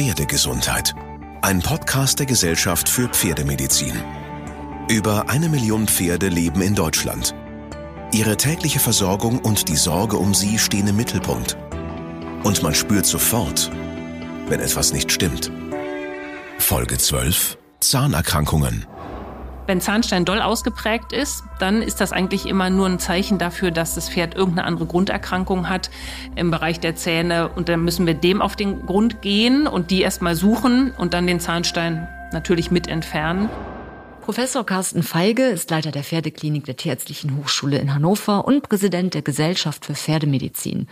Pferdegesundheit. Ein Podcast der Gesellschaft für Pferdemedizin. Über eine Million Pferde leben in Deutschland. Ihre tägliche Versorgung und die Sorge um sie stehen im Mittelpunkt. Und man spürt sofort, wenn etwas nicht stimmt. Folge 12 Zahnerkrankungen. Wenn Zahnstein doll ausgeprägt ist, dann ist das eigentlich immer nur ein Zeichen dafür, dass das Pferd irgendeine andere Grunderkrankung hat im Bereich der Zähne. Und dann müssen wir dem auf den Grund gehen und die erstmal suchen und dann den Zahnstein natürlich mit entfernen. Professor Carsten Feige ist Leiter der Pferdeklinik der Tierärztlichen Hochschule in Hannover und Präsident der Gesellschaft für Pferdemedizin.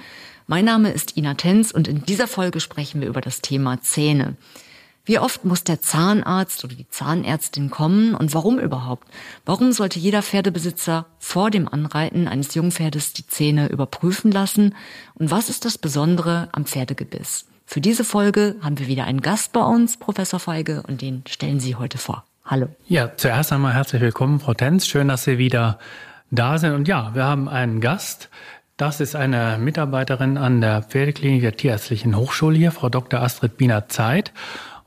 Mein Name ist Ina Tenz und in dieser Folge sprechen wir über das Thema Zähne. Wie oft muss der Zahnarzt oder die Zahnärztin kommen und warum überhaupt? Warum sollte jeder Pferdebesitzer vor dem Anreiten eines Jungpferdes die Zähne überprüfen lassen? Und was ist das Besondere am Pferdegebiss? Für diese Folge haben wir wieder einen Gast bei uns, Professor Feige, und den stellen Sie heute vor. Hallo. Ja, zuerst einmal herzlich willkommen, Frau Tenz. Schön, dass Sie wieder da sind. Und ja, wir haben einen Gast. Das ist eine Mitarbeiterin an der Pferdeklinik der Tierärztlichen Hochschule hier, Frau Dr. Astrid Biener Zeit.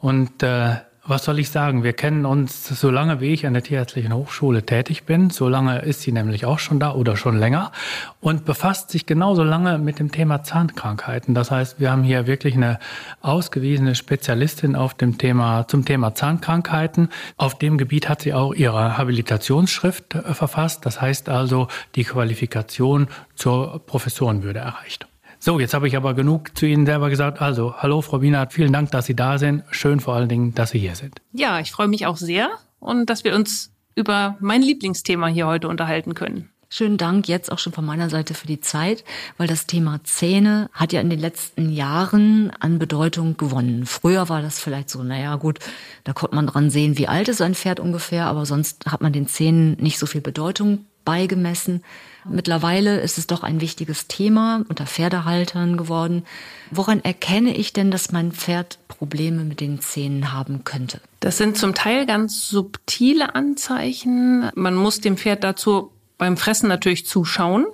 Und äh, was soll ich sagen? Wir kennen uns so lange, wie ich an der Tierärztlichen Hochschule tätig bin. So lange ist sie nämlich auch schon da oder schon länger und befasst sich genauso lange mit dem Thema Zahnkrankheiten. Das heißt, wir haben hier wirklich eine ausgewiesene Spezialistin auf dem Thema, zum Thema Zahnkrankheiten. Auf dem Gebiet hat sie auch ihre Habilitationsschrift äh, verfasst. Das heißt also, die Qualifikation zur Professorenwürde erreicht. So, jetzt habe ich aber genug zu Ihnen selber gesagt. Also, hallo Frau Wienert, vielen Dank, dass Sie da sind. Schön vor allen Dingen, dass Sie hier sind. Ja, ich freue mich auch sehr und dass wir uns über mein Lieblingsthema hier heute unterhalten können. Schönen Dank jetzt auch schon von meiner Seite für die Zeit, weil das Thema Zähne hat ja in den letzten Jahren an Bedeutung gewonnen. Früher war das vielleicht so, naja gut, da konnte man dran sehen, wie alt ist ein Pferd ungefähr, aber sonst hat man den Zähnen nicht so viel Bedeutung beigemessen. Mittlerweile ist es doch ein wichtiges Thema unter Pferdehaltern geworden. Woran erkenne ich denn, dass mein Pferd Probleme mit den Zähnen haben könnte? Das sind zum Teil ganz subtile Anzeichen. Man muss dem Pferd dazu beim Fressen natürlich zuschauen.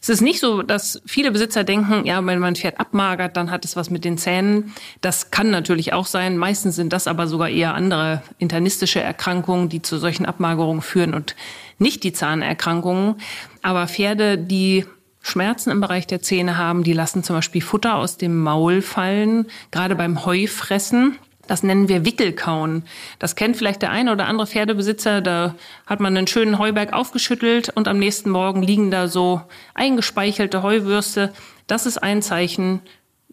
Es ist nicht so, dass viele Besitzer denken, ja, wenn mein Pferd abmagert, dann hat es was mit den Zähnen. Das kann natürlich auch sein. Meistens sind das aber sogar eher andere internistische Erkrankungen, die zu solchen Abmagerungen führen und nicht die Zahnerkrankungen. Aber Pferde, die Schmerzen im Bereich der Zähne haben, die lassen zum Beispiel Futter aus dem Maul fallen, gerade beim Heufressen. Das nennen wir Wickelkauen. Das kennt vielleicht der eine oder andere Pferdebesitzer. Da hat man einen schönen Heuberg aufgeschüttelt und am nächsten Morgen liegen da so eingespeichelte Heuwürste. Das ist ein Zeichen,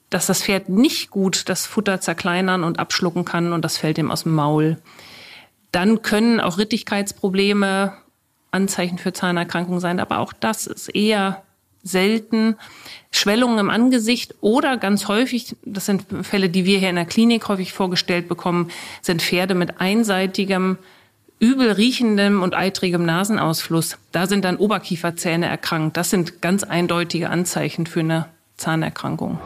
dass das Pferd nicht gut das Futter zerkleinern und abschlucken kann und das fällt ihm aus dem Maul. Dann können auch Rittigkeitsprobleme Anzeichen für Zahnerkrankungen sein, aber auch das ist eher selten. Schwellungen im Angesicht oder ganz häufig, das sind Fälle, die wir hier in der Klinik häufig vorgestellt bekommen, sind Pferde mit einseitigem, übel riechendem und eitrigem Nasenausfluss. Da sind dann Oberkieferzähne erkrankt. Das sind ganz eindeutige Anzeichen für eine Zahnerkrankung.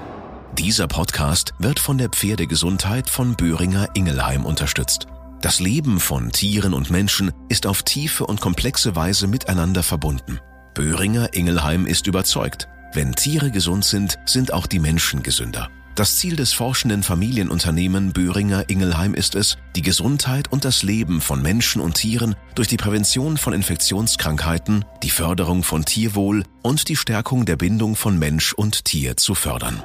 Dieser Podcast wird von der Pferdegesundheit von Böhringer Ingelheim unterstützt. Das Leben von Tieren und Menschen ist auf tiefe und komplexe Weise miteinander verbunden. Böhringer Ingelheim ist überzeugt, wenn Tiere gesund sind, sind auch die Menschen gesünder. Das Ziel des forschenden Familienunternehmen Böhringer Ingelheim ist es, die Gesundheit und das Leben von Menschen und Tieren durch die Prävention von Infektionskrankheiten, die Förderung von Tierwohl und die Stärkung der Bindung von Mensch und Tier zu fördern.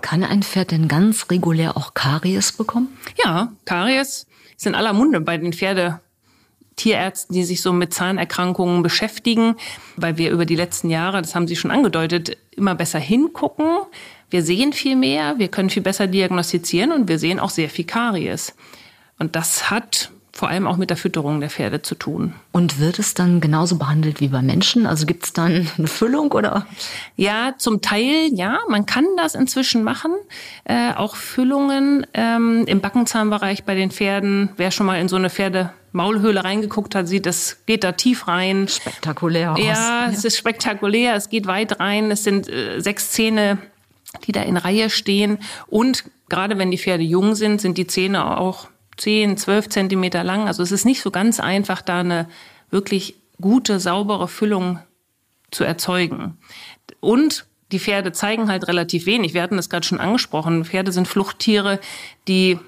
Kann ein Pferd denn ganz regulär auch Karies bekommen? Ja, Karies ist in aller Munde bei den Pferde Tierärzten, die sich so mit Zahnerkrankungen beschäftigen, weil wir über die letzten Jahre, das haben Sie schon angedeutet, immer besser hingucken. Wir sehen viel mehr, wir können viel besser diagnostizieren und wir sehen auch sehr viel Karies. Und das hat vor allem auch mit der Fütterung der Pferde zu tun. Und wird es dann genauso behandelt wie bei Menschen? Also gibt es dann eine Füllung oder? Ja, zum Teil ja. Man kann das inzwischen machen. Äh, auch Füllungen ähm, im Backenzahnbereich bei den Pferden. Wer schon mal in so eine Pferdemaulhöhle reingeguckt hat, sieht, es geht da tief rein. Spektakulär aus. Ja, ja. es ist spektakulär. Es geht weit rein. Es sind äh, sechs Zähne, die da in Reihe stehen. Und gerade wenn die Pferde jung sind, sind die Zähne auch 10, 12 Zentimeter lang. Also es ist nicht so ganz einfach, da eine wirklich gute, saubere Füllung zu erzeugen. Und die Pferde zeigen halt relativ wenig. Wir hatten das gerade schon angesprochen. Pferde sind Fluchttiere, die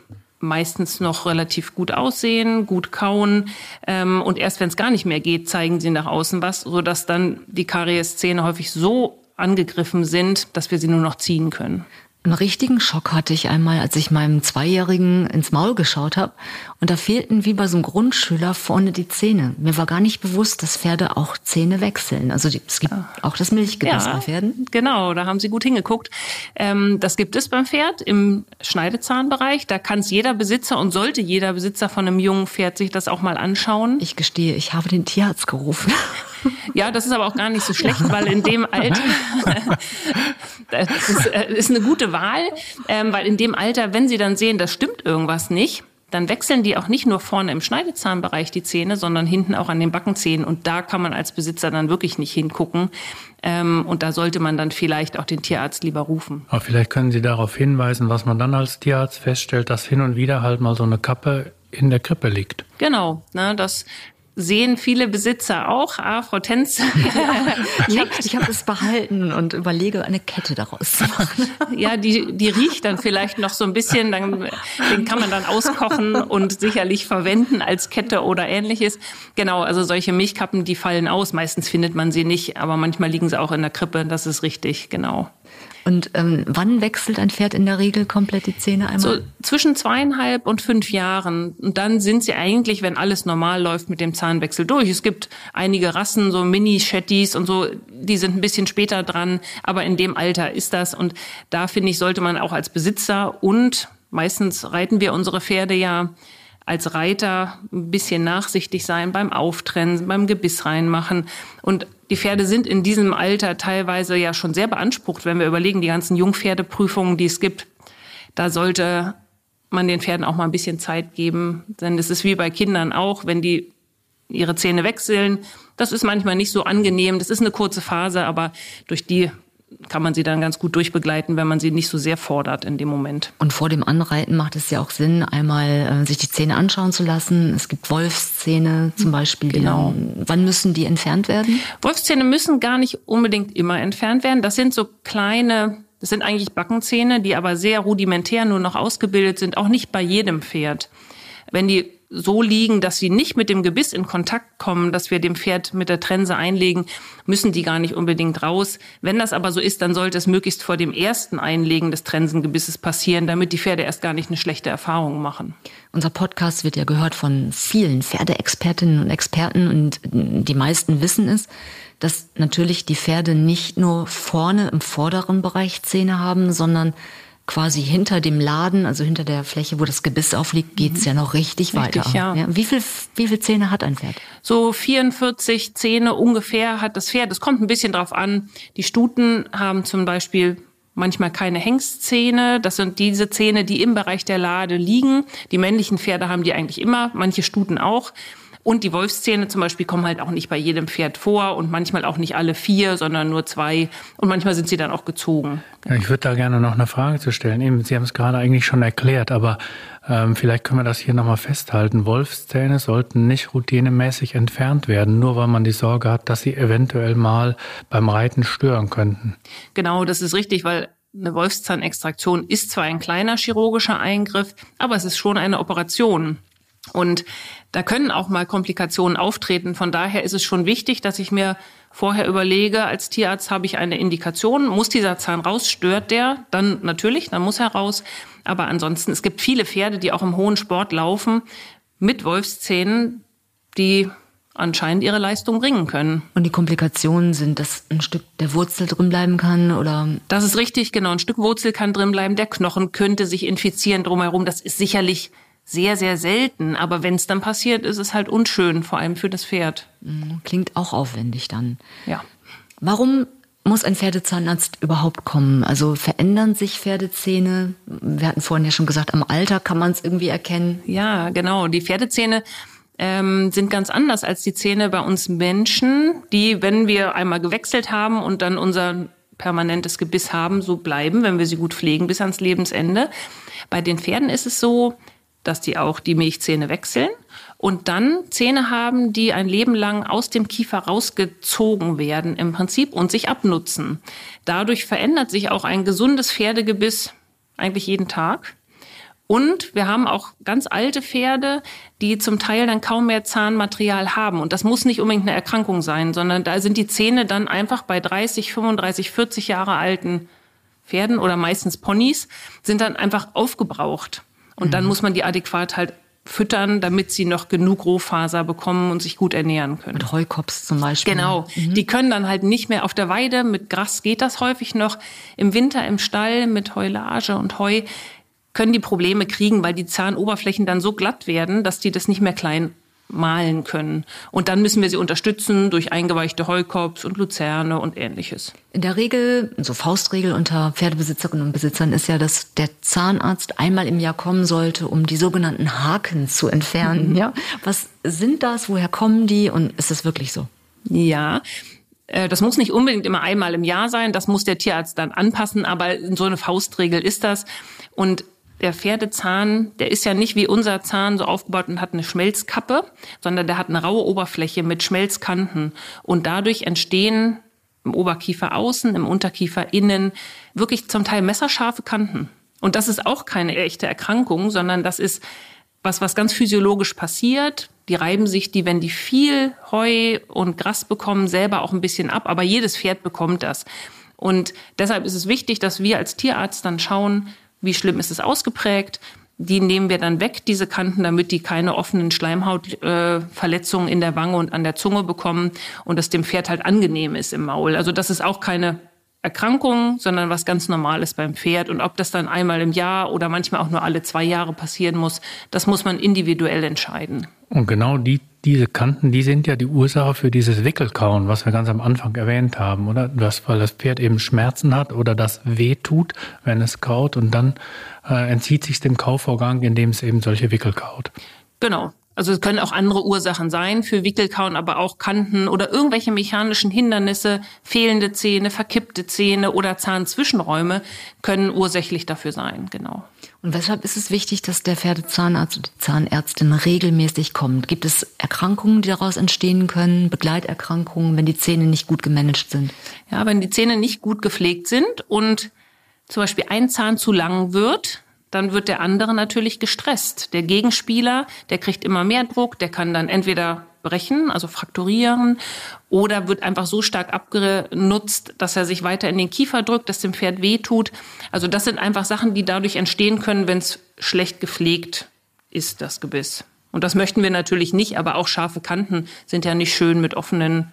meistens noch relativ gut aussehen, gut kauen ähm, und erst wenn es gar nicht mehr geht, zeigen sie nach außen was, sodass dann die Karieszähne häufig so angegriffen sind, dass wir sie nur noch ziehen können. Einen richtigen Schock hatte ich einmal, als ich meinem Zweijährigen ins Maul geschaut habe. Und da fehlten wie bei so einem Grundschüler vorne die Zähne. Mir war gar nicht bewusst, dass Pferde auch Zähne wechseln. Also die, es gibt auch das Milchgebiss ja, bei Pferden. Genau, da haben Sie gut hingeguckt. Ähm, das gibt es beim Pferd im Schneidezahnbereich. Da kann es jeder Besitzer und sollte jeder Besitzer von einem jungen Pferd sich das auch mal anschauen. Ich gestehe, ich habe den Tierarzt gerufen. Ja, das ist aber auch gar nicht so schlecht, weil in dem Alter, das ist, äh, ist eine gute Wahl, ähm, weil in dem Alter, wenn sie dann sehen, das stimmt irgendwas nicht, dann wechseln die auch nicht nur vorne im Schneidezahnbereich die Zähne, sondern hinten auch an den Backenzähnen. Und da kann man als Besitzer dann wirklich nicht hingucken. Ähm, und da sollte man dann vielleicht auch den Tierarzt lieber rufen. Aber vielleicht können Sie darauf hinweisen, was man dann als Tierarzt feststellt, dass hin und wieder halt mal so eine Kappe in der Krippe liegt. Genau, ne, das sehen viele Besitzer auch. Ah, Frau Tenz. ich habe hab es behalten und überlege, eine Kette daraus zu machen. ja, die, die riecht dann vielleicht noch so ein bisschen. Dann, den kann man dann auskochen und sicherlich verwenden als Kette oder ähnliches. Genau, also solche Milchkappen, die fallen aus. Meistens findet man sie nicht, aber manchmal liegen sie auch in der Krippe. Das ist richtig, genau. Und ähm, wann wechselt ein Pferd in der Regel komplett die Zähne einmal? So zwischen zweieinhalb und fünf Jahren. Und dann sind sie eigentlich, wenn alles normal läuft, mit dem Zahnwechsel durch. Es gibt einige Rassen, so Mini-Shetties und so, die sind ein bisschen später dran. Aber in dem Alter ist das. Und da finde ich, sollte man auch als Besitzer und meistens reiten wir unsere Pferde ja als Reiter ein bisschen nachsichtig sein beim Auftrennen, beim Gebiss reinmachen. Und die Pferde sind in diesem Alter teilweise ja schon sehr beansprucht, wenn wir überlegen, die ganzen Jungpferdeprüfungen, die es gibt. Da sollte man den Pferden auch mal ein bisschen Zeit geben. Denn es ist wie bei Kindern auch, wenn die ihre Zähne wechseln. Das ist manchmal nicht so angenehm. Das ist eine kurze Phase, aber durch die kann man sie dann ganz gut durchbegleiten, wenn man sie nicht so sehr fordert in dem Moment. Und vor dem Anreiten macht es ja auch Sinn, einmal äh, sich die Zähne anschauen zu lassen. Es gibt Wolfszähne zum Beispiel. Genau. Dann, wann müssen die entfernt werden? Wolfszähne müssen gar nicht unbedingt immer entfernt werden. Das sind so kleine, das sind eigentlich Backenzähne, die aber sehr rudimentär nur noch ausgebildet sind, auch nicht bei jedem Pferd. Wenn die so liegen, dass sie nicht mit dem Gebiss in Kontakt kommen, dass wir dem Pferd mit der Trense einlegen, müssen die gar nicht unbedingt raus. Wenn das aber so ist, dann sollte es möglichst vor dem ersten Einlegen des Trensengebisses passieren, damit die Pferde erst gar nicht eine schlechte Erfahrung machen. Unser Podcast wird ja gehört von vielen Pferdeexpertinnen und Experten und die meisten wissen es, dass natürlich die Pferde nicht nur vorne im vorderen Bereich Zähne haben, sondern quasi hinter dem Laden, also hinter der Fläche, wo das Gebiss aufliegt, geht's mhm. ja noch richtig, richtig weiter. Ja. ja. Wie viel, wie viel Zähne hat ein Pferd? So 44 Zähne ungefähr hat das Pferd. Es kommt ein bisschen drauf an. Die Stuten haben zum Beispiel manchmal keine Hengstzähne. Das sind diese Zähne, die im Bereich der Lade liegen. Die männlichen Pferde haben die eigentlich immer, manche Stuten auch. Und die Wolfszähne zum Beispiel kommen halt auch nicht bei jedem Pferd vor und manchmal auch nicht alle vier, sondern nur zwei. Und manchmal sind sie dann auch gezogen. Ja, ich würde da gerne noch eine Frage zu stellen. Eben, Sie haben es gerade eigentlich schon erklärt, aber ähm, vielleicht können wir das hier nochmal festhalten. Wolfszähne sollten nicht routinemäßig entfernt werden, nur weil man die Sorge hat, dass sie eventuell mal beim Reiten stören könnten. Genau, das ist richtig, weil eine Wolfszahnextraktion ist zwar ein kleiner chirurgischer Eingriff, aber es ist schon eine Operation. Und da können auch mal Komplikationen auftreten. Von daher ist es schon wichtig, dass ich mir vorher überlege, als Tierarzt habe ich eine Indikation, muss dieser Zahn raus, stört der? Dann natürlich, dann muss er raus. Aber ansonsten, es gibt viele Pferde, die auch im hohen Sport laufen mit Wolfszähnen, die anscheinend ihre Leistung bringen können. Und die Komplikationen sind, dass ein Stück der Wurzel drin bleiben kann oder? Das ist richtig, genau. Ein Stück Wurzel kann drin bleiben. Der Knochen könnte sich infizieren drumherum. Das ist sicherlich sehr, sehr selten. Aber wenn es dann passiert, ist es halt unschön, vor allem für das Pferd. Mhm, klingt auch aufwendig dann. Ja. Warum muss ein Pferdezahnarzt überhaupt kommen? Also verändern sich Pferdezähne? Wir hatten vorhin ja schon gesagt, am Alter kann man es irgendwie erkennen. Ja, genau. Die Pferdezähne ähm, sind ganz anders als die Zähne bei uns Menschen, die, wenn wir einmal gewechselt haben und dann unser permanentes Gebiss haben, so bleiben, wenn wir sie gut pflegen bis ans Lebensende. Bei den Pferden ist es so, dass die auch die Milchzähne wechseln und dann Zähne haben, die ein Leben lang aus dem Kiefer rausgezogen werden im Prinzip und sich abnutzen. Dadurch verändert sich auch ein gesundes Pferdegebiss eigentlich jeden Tag. Und wir haben auch ganz alte Pferde, die zum Teil dann kaum mehr Zahnmaterial haben. Und das muss nicht unbedingt eine Erkrankung sein, sondern da sind die Zähne dann einfach bei 30, 35, 40 Jahre alten Pferden oder meistens Ponys, sind dann einfach aufgebraucht. Und mhm. dann muss man die adäquat halt füttern, damit sie noch genug Rohfaser bekommen und sich gut ernähren können. Mit Heukops zum Beispiel. Genau. Mhm. Die können dann halt nicht mehr auf der Weide. Mit Gras geht das häufig noch. Im Winter im Stall mit Heulage und Heu können die Probleme kriegen, weil die Zahnoberflächen dann so glatt werden, dass die das nicht mehr klein malen können. Und dann müssen wir sie unterstützen durch eingeweichte Heukops und Luzerne und ähnliches. In der Regel, so Faustregel unter Pferdebesitzerinnen und Besitzern ist ja, dass der Zahnarzt einmal im Jahr kommen sollte, um die sogenannten Haken zu entfernen. Mhm. Ja, was sind das? Woher kommen die? Und ist das wirklich so? Ja, äh, das muss nicht unbedingt immer einmal im Jahr sein, das muss der Tierarzt dann anpassen, aber so eine Faustregel ist das. Und der Pferdezahn, der ist ja nicht wie unser Zahn so aufgebaut und hat eine Schmelzkappe, sondern der hat eine raue Oberfläche mit Schmelzkanten. Und dadurch entstehen im Oberkiefer außen, im Unterkiefer innen wirklich zum Teil messerscharfe Kanten. Und das ist auch keine echte Erkrankung, sondern das ist was, was ganz physiologisch passiert. Die reiben sich die, wenn die viel Heu und Gras bekommen, selber auch ein bisschen ab. Aber jedes Pferd bekommt das. Und deshalb ist es wichtig, dass wir als Tierarzt dann schauen, wie schlimm ist es ausgeprägt. Die nehmen wir dann weg, diese Kanten, damit die keine offenen Schleimhautverletzungen äh, in der Wange und an der Zunge bekommen und es dem Pferd halt angenehm ist im Maul. Also das ist auch keine Erkrankung, sondern was ganz Normales beim Pferd. Und ob das dann einmal im Jahr oder manchmal auch nur alle zwei Jahre passieren muss, das muss man individuell entscheiden. Und genau die, diese Kanten, die sind ja die Ursache für dieses Wickelkauen, was wir ganz am Anfang erwähnt haben, oder? Das, weil das Pferd eben Schmerzen hat oder das weh tut, wenn es kaut und dann äh, entzieht sich dem Kaufvorgang, indem es eben solche Wickel kaut. Genau. Also es können auch andere Ursachen sein für Wickelkauen, aber auch Kanten oder irgendwelche mechanischen Hindernisse, fehlende Zähne, verkippte Zähne oder Zahnzwischenräume können ursächlich dafür sein, genau. Und weshalb ist es wichtig, dass der Pferdezahnarzt oder die Zahnärztin regelmäßig kommt? Gibt es Erkrankungen, die daraus entstehen können, Begleiterkrankungen, wenn die Zähne nicht gut gemanagt sind? Ja, wenn die Zähne nicht gut gepflegt sind und zum Beispiel ein Zahn zu lang wird, dann wird der andere natürlich gestresst. Der Gegenspieler, der kriegt immer mehr Druck, der kann dann entweder brechen, also frakturieren, oder wird einfach so stark abgenutzt, dass er sich weiter in den Kiefer drückt, dass dem Pferd wehtut. Also das sind einfach Sachen, die dadurch entstehen können, wenn es schlecht gepflegt ist, das Gebiss. Und das möchten wir natürlich nicht, aber auch scharfe Kanten sind ja nicht schön mit offenen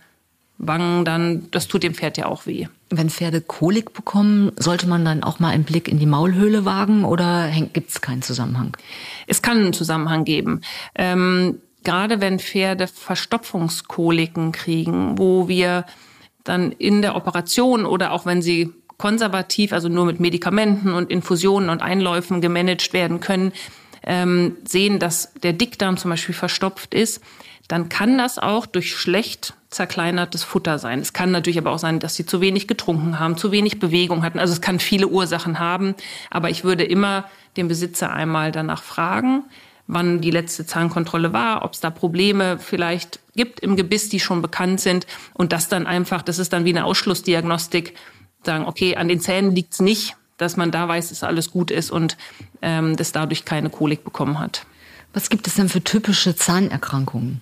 Wangen, dann, das tut dem Pferd ja auch weh. Wenn Pferde Kolik bekommen, sollte man dann auch mal einen Blick in die Maulhöhle wagen oder gibt es keinen Zusammenhang? Es kann einen Zusammenhang geben. Ähm, gerade wenn Pferde Verstopfungskoliken kriegen, wo wir dann in der Operation oder auch wenn sie konservativ, also nur mit Medikamenten und Infusionen und Einläufen gemanagt werden können, ähm, sehen, dass der Dickdarm zum Beispiel verstopft ist, dann kann das auch durch schlecht zerkleinertes Futter sein. Es kann natürlich aber auch sein, dass sie zu wenig getrunken haben, zu wenig Bewegung hatten. Also es kann viele Ursachen haben. Aber ich würde immer den Besitzer einmal danach fragen, wann die letzte Zahnkontrolle war, ob es da Probleme vielleicht gibt im Gebiss, die schon bekannt sind. Und das dann einfach, das ist dann wie eine Ausschlussdiagnostik, sagen, okay, an den Zähnen liegt's nicht, dass man da weiß, dass alles gut ist und ähm, das dadurch keine Kolik bekommen hat. Was gibt es denn für typische Zahnerkrankungen?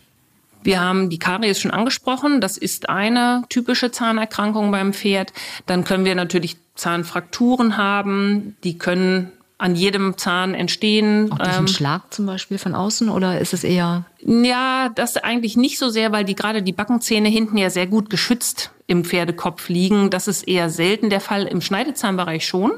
Wir haben die Karies schon angesprochen. Das ist eine typische Zahnerkrankung beim Pferd. Dann können wir natürlich Zahnfrakturen haben. Die können an jedem Zahn entstehen. Auch durch einen ähm, Schlag zum Beispiel von außen oder ist es eher? Ja, das eigentlich nicht so sehr, weil die gerade die Backenzähne hinten ja sehr gut geschützt im Pferdekopf liegen. Das ist eher selten der Fall. Im Schneidezahnbereich schon.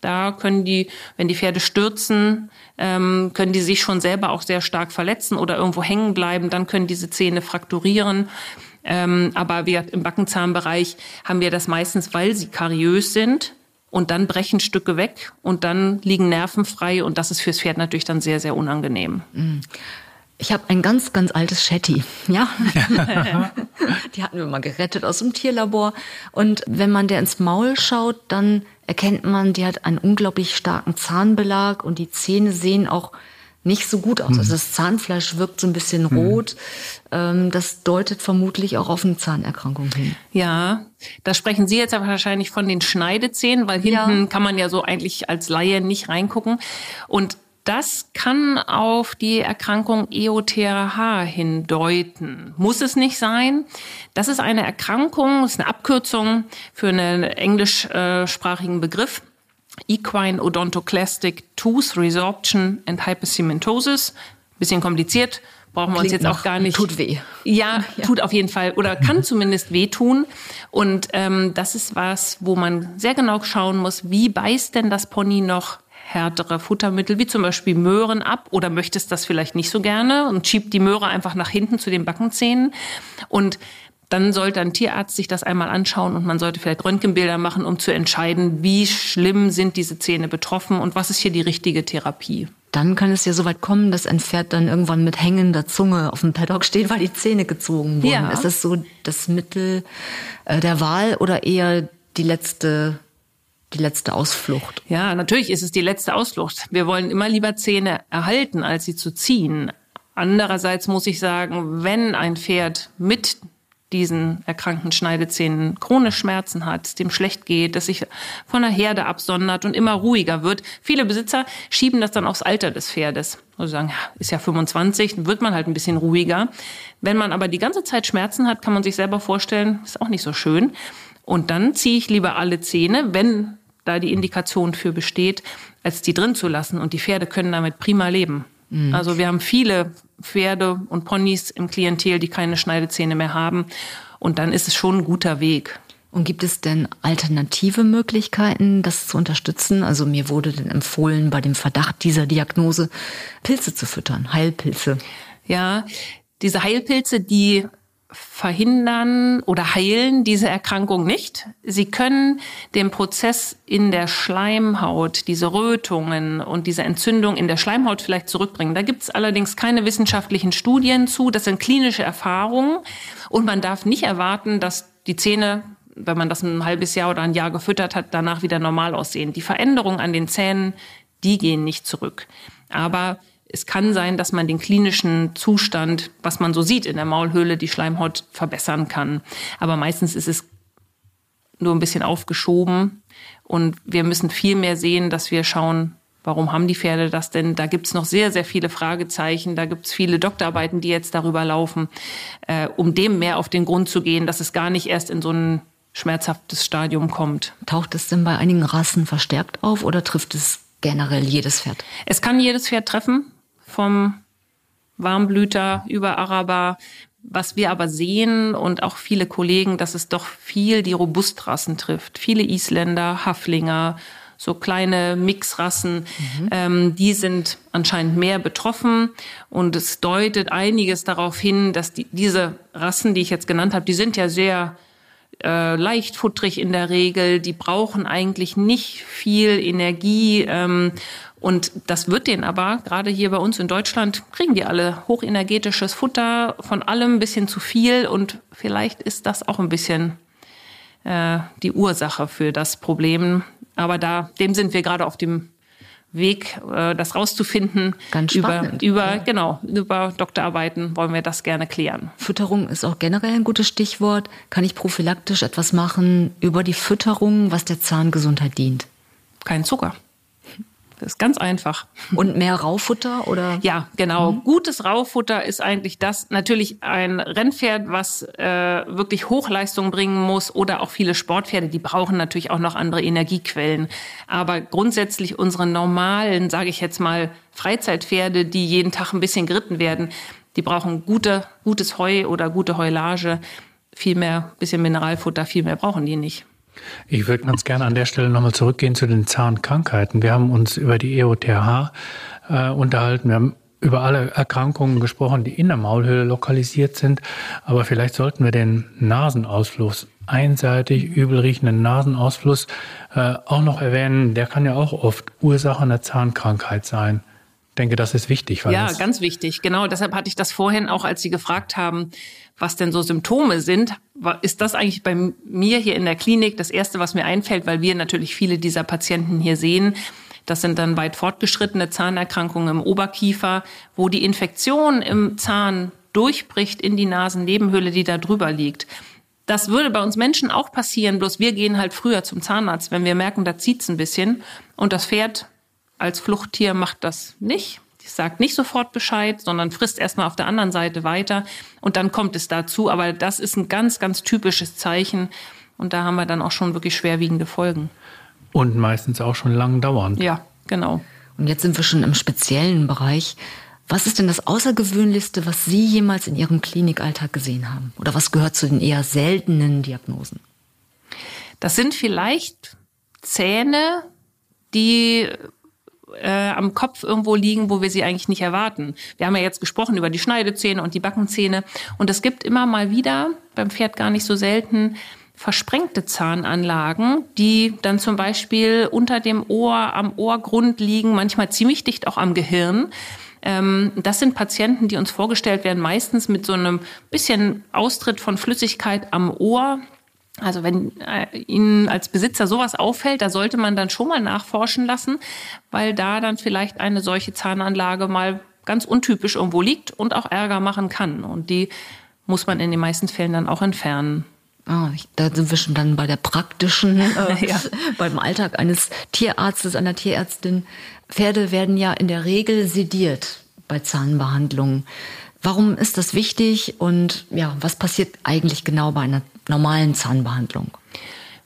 Da können die, wenn die Pferde stürzen, ähm, können die sich schon selber auch sehr stark verletzen oder irgendwo hängen bleiben. Dann können diese Zähne frakturieren. Ähm, aber wir, im Backenzahnbereich haben wir das meistens, weil sie kariös sind. Und dann brechen Stücke weg und dann liegen Nerven frei. Und das ist fürs Pferd natürlich dann sehr, sehr unangenehm. Mhm. Ich habe ein ganz, ganz altes Shetty, ja. die hatten wir mal gerettet aus dem Tierlabor. Und wenn man der ins Maul schaut, dann erkennt man, die hat einen unglaublich starken Zahnbelag und die Zähne sehen auch nicht so gut aus. Mhm. Also das Zahnfleisch wirkt so ein bisschen mhm. rot. Mhm. Das deutet vermutlich auch auf eine Zahnerkrankung hin. Ja, da sprechen Sie jetzt aber wahrscheinlich von den Schneidezähnen, weil hinten ja. kann man ja so eigentlich als Laie nicht reingucken. Und das kann auf die Erkrankung EOTRH hindeuten. Muss es nicht sein. Das ist eine Erkrankung, ist eine Abkürzung für einen englischsprachigen Begriff. Equine Odontoclastic Tooth Resorption and Hypercementosis. Bisschen kompliziert, brauchen wir Klingt uns jetzt auch gar nicht. Tut weh. Ja, ja, tut auf jeden Fall oder kann zumindest wehtun. Und ähm, das ist was, wo man sehr genau schauen muss, wie beißt denn das Pony noch härtere Futtermittel, wie zum Beispiel Möhren ab oder möchtest das vielleicht nicht so gerne und schiebt die Möhre einfach nach hinten zu den Backenzähnen. Und dann sollte ein Tierarzt sich das einmal anschauen und man sollte vielleicht Röntgenbilder machen, um zu entscheiden, wie schlimm sind diese Zähne betroffen und was ist hier die richtige Therapie. Dann kann es ja so weit kommen, dass ein Pferd dann irgendwann mit hängender Zunge auf dem Paddock steht, weil die Zähne gezogen wurden. Ja. Ist das so das Mittel äh, der Wahl oder eher die letzte die letzte Ausflucht. Ja, natürlich ist es die letzte Ausflucht. Wir wollen immer lieber Zähne erhalten, als sie zu ziehen. Andererseits muss ich sagen, wenn ein Pferd mit diesen erkrankten Schneidezähnen chronisch Schmerzen hat, dem schlecht geht, dass sich von der Herde absondert und immer ruhiger wird. Viele Besitzer schieben das dann aufs Alter des Pferdes. Also sagen, ja, ist ja 25, dann wird man halt ein bisschen ruhiger. Wenn man aber die ganze Zeit Schmerzen hat, kann man sich selber vorstellen, ist auch nicht so schön. Und dann ziehe ich lieber alle Zähne, wenn da die Indikation für besteht, als die drin zu lassen. Und die Pferde können damit prima leben. Mhm. Also wir haben viele Pferde und Ponys im Klientel, die keine Schneidezähne mehr haben. Und dann ist es schon ein guter Weg. Und gibt es denn alternative Möglichkeiten, das zu unterstützen? Also mir wurde denn empfohlen, bei dem Verdacht dieser Diagnose Pilze zu füttern, Heilpilze. Ja, diese Heilpilze, die verhindern oder heilen diese Erkrankung nicht. Sie können den Prozess in der Schleimhaut, diese Rötungen und diese Entzündung in der Schleimhaut vielleicht zurückbringen. Da gibt es allerdings keine wissenschaftlichen Studien zu. Das sind klinische Erfahrungen. Und man darf nicht erwarten, dass die Zähne, wenn man das ein halbes Jahr oder ein Jahr gefüttert hat, danach wieder normal aussehen. Die Veränderungen an den Zähnen, die gehen nicht zurück. Aber es kann sein, dass man den klinischen Zustand, was man so sieht in der Maulhöhle, die Schleimhaut verbessern kann. Aber meistens ist es nur ein bisschen aufgeschoben. Und wir müssen viel mehr sehen, dass wir schauen, warum haben die Pferde das denn? Da gibt's noch sehr, sehr viele Fragezeichen. Da gibt's viele Doktorarbeiten, die jetzt darüber laufen, äh, um dem mehr auf den Grund zu gehen, dass es gar nicht erst in so ein schmerzhaftes Stadium kommt. Taucht es denn bei einigen Rassen verstärkt auf oder trifft es generell jedes Pferd? Es kann jedes Pferd treffen vom Warmblüter über Araber. Was wir aber sehen und auch viele Kollegen, dass es doch viel die Robustrassen trifft. Viele Isländer, Haflinger, so kleine Mixrassen, mhm. ähm, die sind anscheinend mehr betroffen. Und es deutet einiges darauf hin, dass die, diese Rassen, die ich jetzt genannt habe, die sind ja sehr äh, leichtfutterig in der Regel, die brauchen eigentlich nicht viel Energie. Ähm, und das wird denen aber, gerade hier bei uns in Deutschland, kriegen die alle hochenergetisches Futter, von allem ein bisschen zu viel. Und vielleicht ist das auch ein bisschen äh, die Ursache für das Problem. Aber da, dem sind wir gerade auf dem Weg, äh, das rauszufinden. Ganz spannend. Über, über ja. genau, über Doktorarbeiten wollen wir das gerne klären. Fütterung ist auch generell ein gutes Stichwort. Kann ich prophylaktisch etwas machen über die Fütterung, was der Zahngesundheit dient? Kein Zucker. Das ist ganz einfach. Und mehr Raufutter oder? Ja, genau. Mhm. Gutes Raufutter ist eigentlich das. Natürlich ein Rennpferd, was äh, wirklich Hochleistung bringen muss oder auch viele Sportpferde, die brauchen natürlich auch noch andere Energiequellen. Aber grundsätzlich unsere normalen, sage ich jetzt mal, Freizeitpferde, die jeden Tag ein bisschen geritten werden, die brauchen gute, gutes Heu oder gute Heulage. Viel mehr, bisschen Mineralfutter, viel mehr brauchen die nicht. Ich würde ganz gerne an der Stelle nochmal zurückgehen zu den Zahnkrankheiten. Wir haben uns über die EOTH äh, unterhalten. Wir haben über alle Erkrankungen gesprochen, die in der Maulhöhle lokalisiert sind. Aber vielleicht sollten wir den Nasenausfluss, einseitig übel riechenden Nasenausfluss, äh, auch noch erwähnen. Der kann ja auch oft Ursache einer Zahnkrankheit sein denke, das ist wichtig. Ja, ganz wichtig. Genau, deshalb hatte ich das vorhin auch, als Sie gefragt haben, was denn so Symptome sind, ist das eigentlich bei mir hier in der Klinik das Erste, was mir einfällt, weil wir natürlich viele dieser Patienten hier sehen. Das sind dann weit fortgeschrittene Zahnerkrankungen im Oberkiefer, wo die Infektion im Zahn durchbricht in die Nasennebenhöhle, die da drüber liegt. Das würde bei uns Menschen auch passieren, bloß wir gehen halt früher zum Zahnarzt, wenn wir merken, da zieht's ein bisschen. Und das Pferd als Fluchttier macht das nicht. Die sagt nicht sofort Bescheid, sondern frisst erstmal auf der anderen Seite weiter und dann kommt es dazu. Aber das ist ein ganz, ganz typisches Zeichen. Und da haben wir dann auch schon wirklich schwerwiegende Folgen. Und meistens auch schon lang dauernd. Ja, genau. Und jetzt sind wir schon im speziellen Bereich. Was ist denn das Außergewöhnlichste, was Sie jemals in Ihrem Klinikalltag gesehen haben? Oder was gehört zu den eher seltenen Diagnosen? Das sind vielleicht Zähne, die äh, am Kopf irgendwo liegen, wo wir sie eigentlich nicht erwarten. Wir haben ja jetzt gesprochen über die Schneidezähne und die Backenzähne. Und es gibt immer mal wieder, beim Pferd gar nicht so selten, versprengte Zahnanlagen, die dann zum Beispiel unter dem Ohr, am Ohrgrund liegen, manchmal ziemlich dicht auch am Gehirn. Ähm, das sind Patienten, die uns vorgestellt werden, meistens mit so einem bisschen Austritt von Flüssigkeit am Ohr. Also wenn äh, Ihnen als Besitzer sowas auffällt, da sollte man dann schon mal nachforschen lassen, weil da dann vielleicht eine solche Zahnanlage mal ganz untypisch irgendwo liegt und auch Ärger machen kann. Und die muss man in den meisten Fällen dann auch entfernen. Ah, da sind wir schon dann bei der praktischen, äh, ja. beim Alltag eines Tierarztes, einer Tierärztin. Pferde werden ja in der Regel sediert bei Zahnbehandlungen. Warum ist das wichtig und ja, was passiert eigentlich genau bei einer normalen Zahnbehandlung?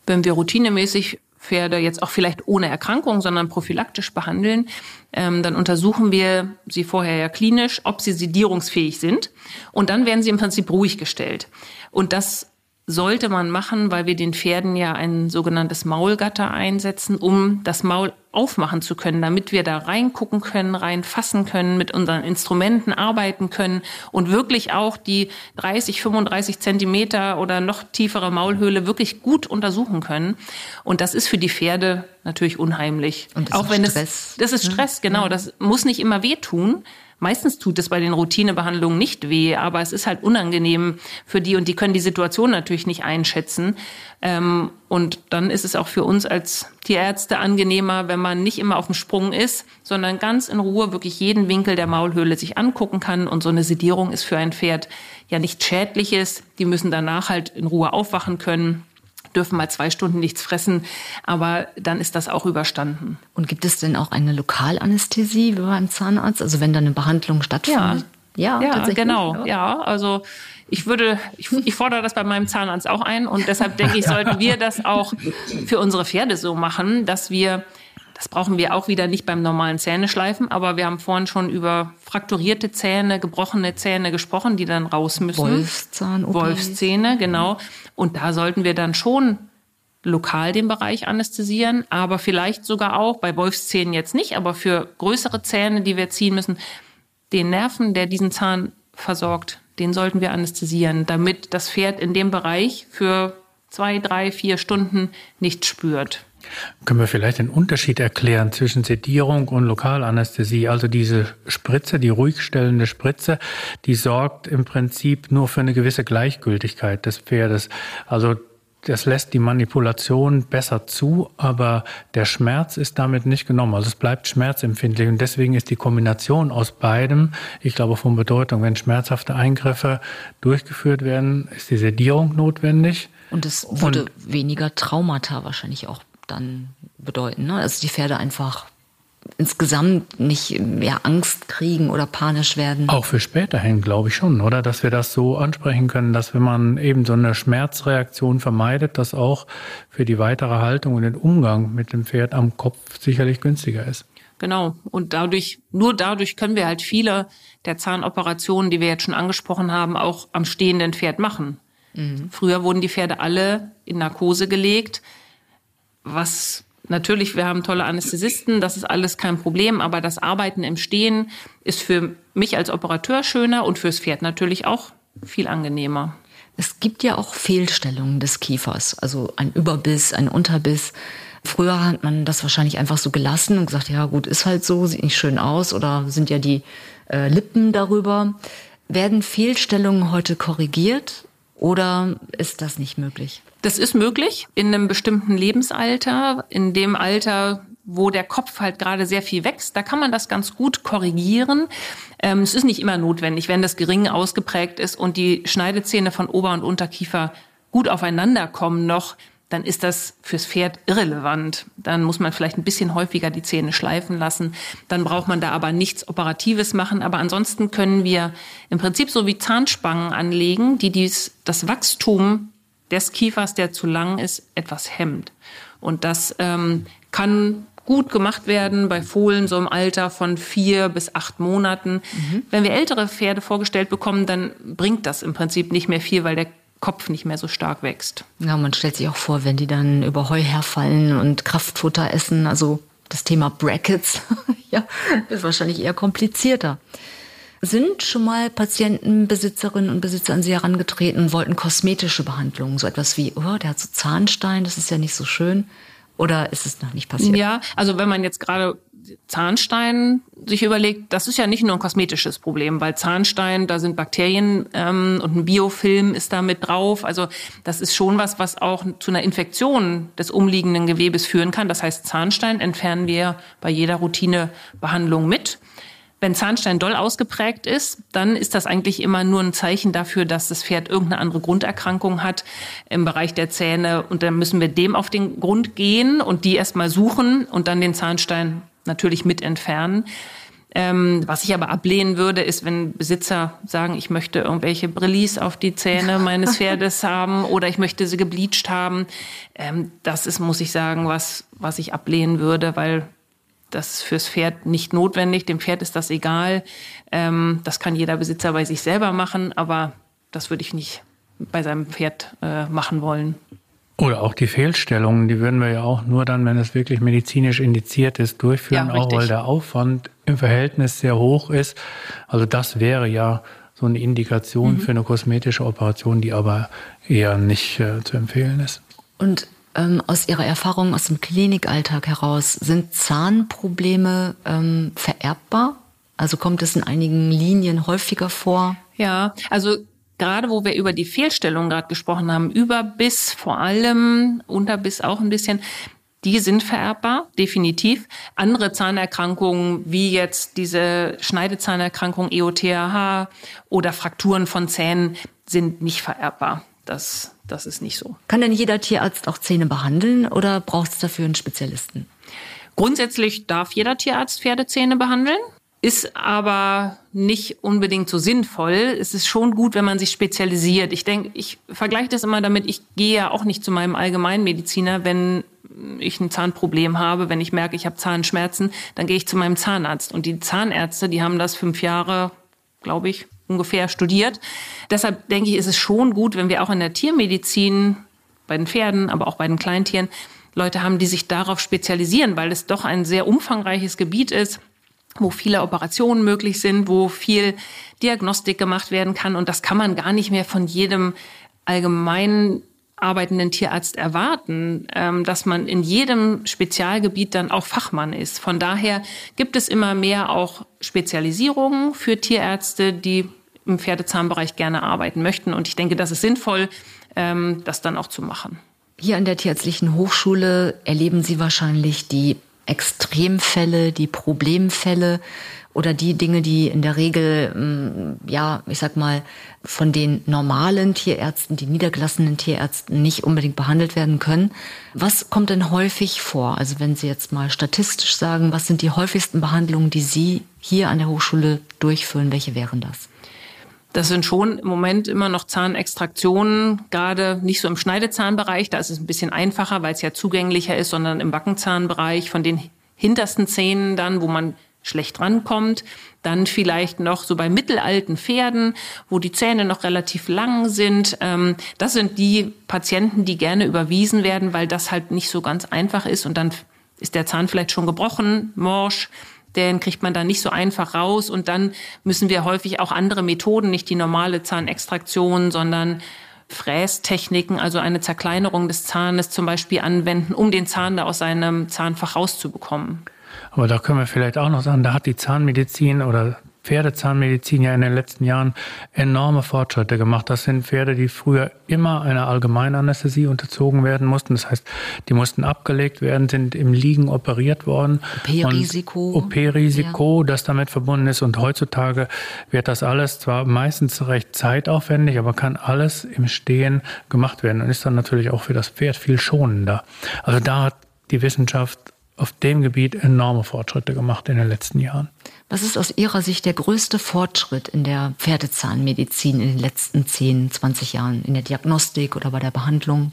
Wenn wir routinemäßig Pferde jetzt auch vielleicht ohne Erkrankung, sondern prophylaktisch behandeln, ähm, dann untersuchen wir sie vorher ja klinisch, ob sie sedierungsfähig sind. Und dann werden sie im Prinzip ruhig gestellt. Und das sollte man machen, weil wir den Pferden ja ein sogenanntes Maulgatter einsetzen, um das Maul aufmachen zu können, damit wir da reingucken können, reinfassen können, mit unseren Instrumenten arbeiten können und wirklich auch die 30, 35 Zentimeter oder noch tiefere Maulhöhle wirklich gut untersuchen können. Und das ist für die Pferde natürlich unheimlich. Und das auch wenn Stress. es das ist Stress, genau. Das muss nicht immer wehtun. Meistens tut es bei den Routinebehandlungen nicht weh, aber es ist halt unangenehm für die und die können die Situation natürlich nicht einschätzen. Ähm, und dann ist es auch für uns als Tierärzte angenehmer, wenn man nicht immer auf dem Sprung ist, sondern ganz in Ruhe wirklich jeden Winkel der Maulhöhle sich angucken kann. Und so eine Sedierung ist für ein Pferd ja nicht schädliches. Die müssen danach halt in Ruhe aufwachen können dürfen mal zwei Stunden nichts fressen, aber dann ist das auch überstanden. Und gibt es denn auch eine Lokalanästhesie beim Zahnarzt? Also wenn da eine Behandlung stattfindet? Ja, ja, ja genau. Ja. ja, also ich würde, ich, ich fordere das bei meinem Zahnarzt auch ein und deshalb denke ich, sollten wir das auch für unsere Pferde so machen, dass wir das brauchen wir auch wieder nicht beim normalen Zähneschleifen, aber wir haben vorhin schon über frakturierte Zähne, gebrochene Zähne gesprochen, die dann raus müssen. Wolfszahn, Wolfszähne, genau. Und da sollten wir dann schon lokal den Bereich anästhesieren, aber vielleicht sogar auch, bei Wolfszähnen jetzt nicht, aber für größere Zähne, die wir ziehen müssen, den Nerven, der diesen Zahn versorgt, den sollten wir anästhesieren, damit das Pferd in dem Bereich für zwei, drei, vier Stunden nichts spürt. Können wir vielleicht den Unterschied erklären zwischen Sedierung und Lokalanästhesie? Also diese Spritze, die ruhigstellende Spritze, die sorgt im Prinzip nur für eine gewisse Gleichgültigkeit des Pferdes. Also das lässt die Manipulation besser zu, aber der Schmerz ist damit nicht genommen. Also es bleibt schmerzempfindlich und deswegen ist die Kombination aus beidem, ich glaube, von Bedeutung. Wenn schmerzhafte Eingriffe durchgeführt werden, ist die Sedierung notwendig. Und es würde und weniger Traumata wahrscheinlich auch dann bedeuten. Ne? Also die Pferde einfach insgesamt nicht mehr Angst kriegen oder panisch werden. Auch für späterhin glaube ich schon, oder? Dass wir das so ansprechen können, dass wenn man eben so eine Schmerzreaktion vermeidet, das auch für die weitere Haltung und den Umgang mit dem Pferd am Kopf sicherlich günstiger ist. Genau. Und dadurch, nur dadurch können wir halt viele der Zahnoperationen, die wir jetzt schon angesprochen haben, auch am stehenden Pferd machen. Mhm. Früher wurden die Pferde alle in Narkose gelegt was natürlich, wir haben tolle Anästhesisten, das ist alles kein Problem, aber das Arbeiten im Stehen ist für mich als Operateur schöner und fürs Pferd natürlich auch viel angenehmer. Es gibt ja auch Fehlstellungen des Kiefers, also ein Überbiss, ein Unterbiss. Früher hat man das wahrscheinlich einfach so gelassen und gesagt, ja gut, ist halt so, sieht nicht schön aus oder sind ja die äh, Lippen darüber. Werden Fehlstellungen heute korrigiert oder ist das nicht möglich? Das ist möglich in einem bestimmten Lebensalter. In dem Alter wo der Kopf halt gerade sehr viel wächst, da kann man das ganz gut korrigieren. Ähm, es ist nicht immer notwendig, wenn das gering ausgeprägt ist und die Schneidezähne von Ober- und Unterkiefer gut aufeinander kommen noch, dann ist das fürs Pferd irrelevant. Dann muss man vielleicht ein bisschen häufiger die Zähne schleifen lassen. Dann braucht man da aber nichts Operatives machen. Aber ansonsten können wir im Prinzip so wie Zahnspangen anlegen, die dies, das Wachstum des Kiefers, der zu lang ist, etwas hemmt. Und das ähm, kann gut gemacht werden bei Fohlen so im Alter von vier bis acht Monaten. Mhm. Wenn wir ältere Pferde vorgestellt bekommen, dann bringt das im Prinzip nicht mehr viel, weil der Kopf nicht mehr so stark wächst. Ja, man stellt sich auch vor, wenn die dann über Heu herfallen und Kraftfutter essen, also das Thema Brackets, ja, ist wahrscheinlich eher komplizierter. Sind schon mal Patientenbesitzerinnen und Besitzer an Sie herangetreten und wollten kosmetische Behandlungen, so etwas wie, oh, der hat so Zahnstein, das ist ja nicht so schön. Oder ist es noch nicht passiert? Ja, also wenn man jetzt gerade Zahnstein sich überlegt, das ist ja nicht nur ein kosmetisches Problem, weil Zahnstein, da sind Bakterien ähm, und ein Biofilm ist da mit drauf. Also das ist schon was, was auch zu einer Infektion des umliegenden Gewebes führen kann. Das heißt, Zahnstein entfernen wir bei jeder Routinebehandlung mit. Wenn Zahnstein doll ausgeprägt ist, dann ist das eigentlich immer nur ein Zeichen dafür, dass das Pferd irgendeine andere Grunderkrankung hat im Bereich der Zähne. Und dann müssen wir dem auf den Grund gehen und die erstmal suchen und dann den Zahnstein natürlich mit entfernen. Ähm, was ich aber ablehnen würde, ist, wenn Besitzer sagen, ich möchte irgendwelche Brillis auf die Zähne meines Pferdes haben oder ich möchte sie gebleached haben. Ähm, das ist, muss ich sagen, was, was ich ablehnen würde, weil das ist fürs Pferd nicht notwendig. Dem Pferd ist das egal. Ähm, das kann jeder Besitzer bei sich selber machen, aber das würde ich nicht bei seinem Pferd äh, machen wollen. Oder auch die Fehlstellungen, die würden wir ja auch nur dann, wenn es wirklich medizinisch indiziert ist, durchführen, ja, auch weil der Aufwand im Verhältnis sehr hoch ist. Also das wäre ja so eine Indikation mhm. für eine kosmetische Operation, die aber eher nicht äh, zu empfehlen ist. Und ähm, aus Ihrer Erfahrung aus dem Klinikalltag heraus, sind Zahnprobleme ähm, vererbbar? Also kommt es in einigen Linien häufiger vor? Ja, also gerade wo wir über die Fehlstellung gerade gesprochen haben, Überbiss vor allem, Unterbiss auch ein bisschen, die sind vererbbar, definitiv. Andere Zahnerkrankungen, wie jetzt diese Schneidezahnerkrankung EOTH oder Frakturen von Zähnen, sind nicht vererbbar. Das, das ist nicht so. Kann denn jeder Tierarzt auch Zähne behandeln oder braucht es dafür einen Spezialisten? Grundsätzlich darf jeder Tierarzt Pferdezähne behandeln ist aber nicht unbedingt so sinnvoll. Es ist schon gut, wenn man sich spezialisiert. Ich denke, ich vergleiche das immer damit, ich gehe ja auch nicht zu meinem Allgemeinmediziner, wenn ich ein Zahnproblem habe, wenn ich merke, ich habe Zahnschmerzen, dann gehe ich zu meinem Zahnarzt. Und die Zahnärzte, die haben das fünf Jahre, glaube ich, ungefähr studiert. Deshalb denke ich, ist es schon gut, wenn wir auch in der Tiermedizin, bei den Pferden, aber auch bei den Kleintieren, Leute haben, die sich darauf spezialisieren, weil es doch ein sehr umfangreiches Gebiet ist wo viele Operationen möglich sind, wo viel Diagnostik gemacht werden kann. Und das kann man gar nicht mehr von jedem allgemein arbeitenden Tierarzt erwarten, ähm, dass man in jedem Spezialgebiet dann auch Fachmann ist. Von daher gibt es immer mehr auch Spezialisierungen für Tierärzte, die im Pferdezahnbereich gerne arbeiten möchten. Und ich denke, das ist sinnvoll, ähm, das dann auch zu machen. Hier an der Tierärztlichen Hochschule erleben Sie wahrscheinlich die Extremfälle, die Problemfälle oder die Dinge, die in der Regel, mm, ja, ich sag mal, von den normalen Tierärzten, die niedergelassenen Tierärzten nicht unbedingt behandelt werden können. Was kommt denn häufig vor? Also wenn Sie jetzt mal statistisch sagen, was sind die häufigsten Behandlungen, die Sie hier an der Hochschule durchführen? Welche wären das? Das sind schon im Moment immer noch Zahnextraktionen, gerade nicht so im Schneidezahnbereich, da ist es ein bisschen einfacher, weil es ja zugänglicher ist, sondern im Backenzahnbereich von den hintersten Zähnen dann, wo man schlecht rankommt. Dann vielleicht noch so bei mittelalten Pferden, wo die Zähne noch relativ lang sind. Ähm, das sind die Patienten, die gerne überwiesen werden, weil das halt nicht so ganz einfach ist und dann ist der Zahn vielleicht schon gebrochen, morsch den kriegt man dann nicht so einfach raus. Und dann müssen wir häufig auch andere Methoden, nicht die normale Zahnextraktion, sondern Frästechniken, also eine Zerkleinerung des Zahnes zum Beispiel anwenden, um den Zahn da aus seinem Zahnfach rauszubekommen. Aber da können wir vielleicht auch noch sagen, da hat die Zahnmedizin oder Pferdezahnmedizin ja in den letzten Jahren enorme Fortschritte gemacht. Das sind Pferde, die früher immer einer Allgemeinanästhesie unterzogen werden mussten. Das heißt, die mussten abgelegt werden, sind im Liegen operiert worden. OP-Risiko. OP-Risiko, ja. das damit verbunden ist. Und heutzutage wird das alles zwar meistens recht zeitaufwendig, aber kann alles im Stehen gemacht werden und ist dann natürlich auch für das Pferd viel schonender. Also da hat die Wissenschaft auf dem Gebiet enorme Fortschritte gemacht in den letzten Jahren. Was ist aus Ihrer Sicht der größte Fortschritt in der Pferdezahnmedizin in den letzten 10, 20 Jahren, in der Diagnostik oder bei der Behandlung?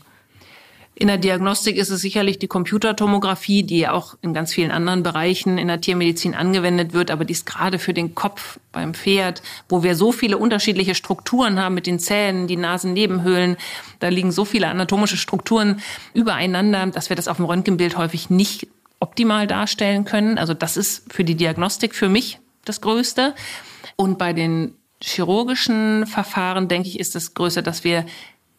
In der Diagnostik ist es sicherlich die Computertomographie, die auch in ganz vielen anderen Bereichen in der Tiermedizin angewendet wird, aber die ist gerade für den Kopf beim Pferd, wo wir so viele unterschiedliche Strukturen haben mit den Zähnen, die Nasennebenhöhlen, da liegen so viele anatomische Strukturen übereinander, dass wir das auf dem Röntgenbild häufig nicht optimal darstellen können. Also das ist für die Diagnostik für mich das Größte. Und bei den chirurgischen Verfahren, denke ich, ist das Größte, dass wir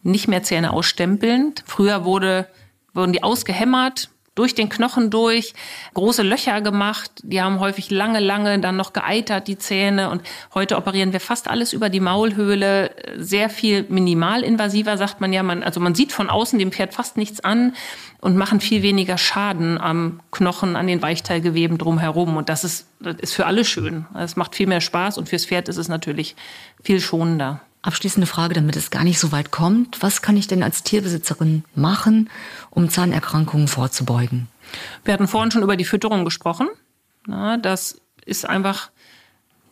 nicht mehr Zähne ausstempeln. Früher wurde, wurden die ausgehämmert, durch den Knochen durch, große Löcher gemacht. Die haben häufig lange, lange dann noch geeitert, die Zähne. Und heute operieren wir fast alles über die Maulhöhle. Sehr viel minimalinvasiver, sagt man ja. Man, also man sieht von außen dem Pferd fast nichts an und machen viel weniger Schaden am Knochen, an den Weichteilgeweben drumherum. Und das ist, das ist für alle schön. Es macht viel mehr Spaß und fürs Pferd ist es natürlich viel schonender. Abschließende Frage, damit es gar nicht so weit kommt. Was kann ich denn als Tierbesitzerin machen, um Zahnerkrankungen vorzubeugen? Wir hatten vorhin schon über die Fütterung gesprochen. Na, das ist einfach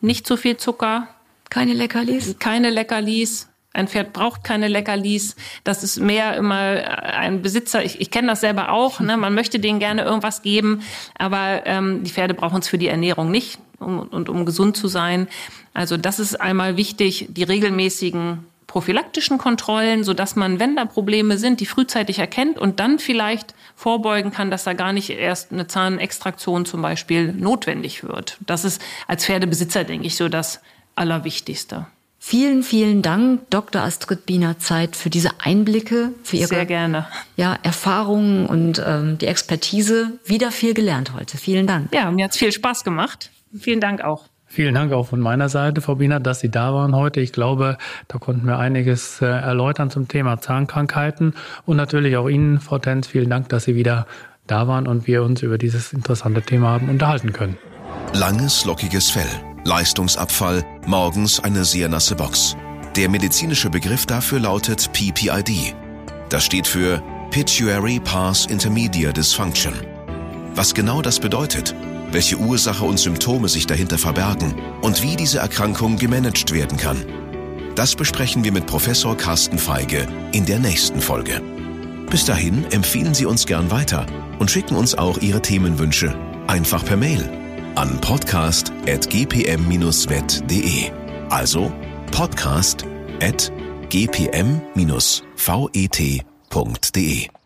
nicht zu viel Zucker. Keine Leckerlis? Keine Leckerlis. Ein Pferd braucht keine Leckerlis. Das ist mehr immer ein Besitzer. Ich, ich kenne das selber auch. Ne? Man möchte denen gerne irgendwas geben, aber ähm, die Pferde brauchen es für die Ernährung nicht um, und um gesund zu sein. Also das ist einmal wichtig, die regelmäßigen prophylaktischen Kontrollen, so dass man, wenn da Probleme sind, die frühzeitig erkennt und dann vielleicht vorbeugen kann, dass da gar nicht erst eine Zahnextraktion zum Beispiel notwendig wird. Das ist als Pferdebesitzer, denke ich, so das Allerwichtigste. Vielen, vielen Dank, Dr. Astrid Biener Zeit, für diese Einblicke, für Ihre Sehr gerne. Ja, Erfahrungen und ähm, die Expertise. Wieder viel gelernt heute. Vielen Dank. Ja, mir hat es viel Spaß gemacht. Vielen Dank auch. Vielen Dank auch von meiner Seite, Frau Biener, dass Sie da waren heute. Ich glaube, da konnten wir einiges äh, erläutern zum Thema Zahnkrankheiten und natürlich auch Ihnen, Frau Tenz, vielen Dank, dass Sie wieder da waren und wir uns über dieses interessante Thema haben unterhalten können. Langes, lockiges Fell Leistungsabfall, morgens eine sehr nasse Box. Der medizinische Begriff dafür lautet PPID. Das steht für Pituitary Pars Intermedia Dysfunction. Was genau das bedeutet, welche Ursache und Symptome sich dahinter verbergen und wie diese Erkrankung gemanagt werden kann. Das besprechen wir mit Professor Carsten Feige in der nächsten Folge. Bis dahin empfehlen Sie uns gern weiter und schicken uns auch Ihre Themenwünsche einfach per Mail an podcast.gpm-vet.de. Also podcast.gpm-vet.de.